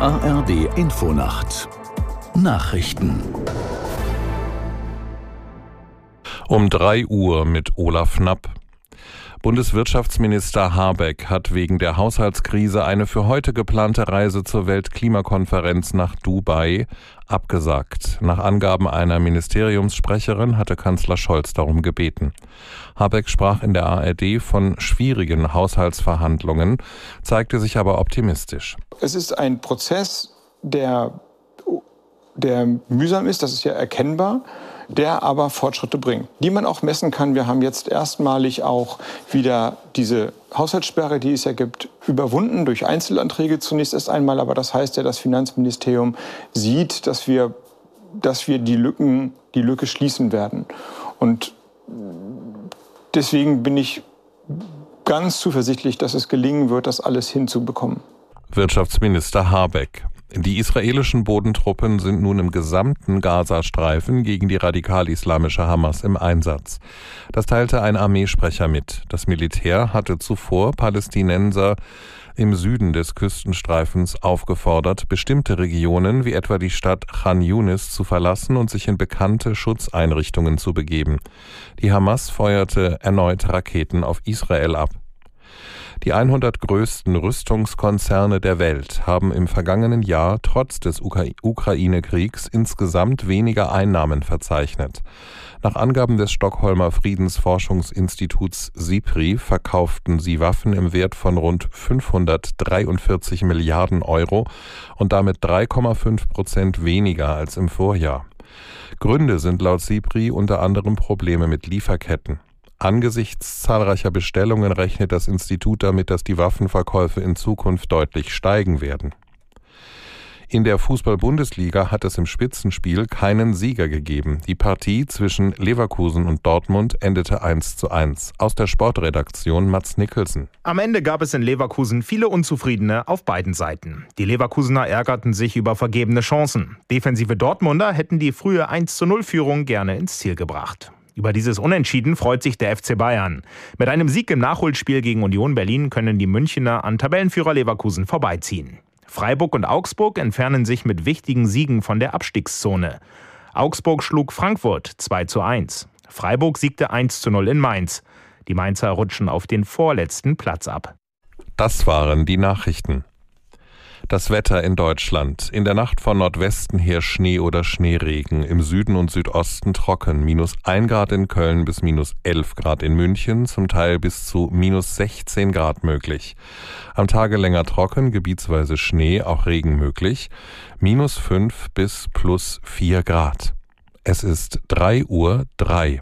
ARD Infonacht Nachrichten Um 3 Uhr mit Olaf Knapp. Bundeswirtschaftsminister Habeck hat wegen der Haushaltskrise eine für heute geplante Reise zur Weltklimakonferenz nach Dubai abgesagt. Nach Angaben einer Ministeriumssprecherin hatte Kanzler Scholz darum gebeten. Habeck sprach in der ARD von schwierigen Haushaltsverhandlungen, zeigte sich aber optimistisch. Es ist ein Prozess, der, der mühsam ist, das ist ja erkennbar der aber Fortschritte bringt, die man auch messen kann. Wir haben jetzt erstmalig auch wieder diese Haushaltssperre, die es ja gibt, überwunden durch Einzelanträge zunächst erst einmal. Aber das heißt ja, das Finanzministerium sieht, dass wir, dass wir die Lücken, die Lücke schließen werden. Und deswegen bin ich ganz zuversichtlich, dass es gelingen wird, das alles hinzubekommen. Wirtschaftsminister Habeck. Die israelischen Bodentruppen sind nun im gesamten Gazastreifen gegen die radikal-islamische Hamas im Einsatz. Das teilte ein Armeesprecher mit. Das Militär hatte zuvor Palästinenser im Süden des Küstenstreifens aufgefordert, bestimmte Regionen wie etwa die Stadt Khan Yunis zu verlassen und sich in bekannte Schutzeinrichtungen zu begeben. Die Hamas feuerte erneut Raketen auf Israel ab. Die 100 größten Rüstungskonzerne der Welt haben im vergangenen Jahr trotz des Ukraine-Kriegs insgesamt weniger Einnahmen verzeichnet. Nach Angaben des Stockholmer Friedensforschungsinstituts SIPRI verkauften sie Waffen im Wert von rund 543 Milliarden Euro und damit 3,5 Prozent weniger als im Vorjahr. Gründe sind laut SIPRI unter anderem Probleme mit Lieferketten. Angesichts zahlreicher Bestellungen rechnet das Institut damit, dass die Waffenverkäufe in Zukunft deutlich steigen werden. In der Fußball-Bundesliga hat es im Spitzenspiel keinen Sieger gegeben. Die Partie zwischen Leverkusen und Dortmund endete 1 zu 1. Aus der Sportredaktion Mats Nicholson. Am Ende gab es in Leverkusen viele Unzufriedene auf beiden Seiten. Die Leverkusener ärgerten sich über vergebene Chancen. Defensive Dortmunder hätten die frühe 1 zu 0 Führung gerne ins Ziel gebracht. Über dieses Unentschieden freut sich der FC Bayern. Mit einem Sieg im Nachholspiel gegen Union Berlin können die Münchner an Tabellenführer Leverkusen vorbeiziehen. Freiburg und Augsburg entfernen sich mit wichtigen Siegen von der Abstiegszone. Augsburg schlug Frankfurt 2 zu 1. Freiburg siegte 1 zu 0 in Mainz. Die Mainzer rutschen auf den vorletzten Platz ab. Das waren die Nachrichten. Das Wetter in Deutschland. In der Nacht von Nordwesten her Schnee oder Schneeregen. Im Süden und Südosten trocken. Minus 1 Grad in Köln bis minus 11 Grad in München. Zum Teil bis zu minus 16 Grad möglich. Am Tage länger trocken, gebietsweise Schnee, auch Regen möglich. Minus 5 bis plus 4 Grad. Es ist 3 Uhr 3.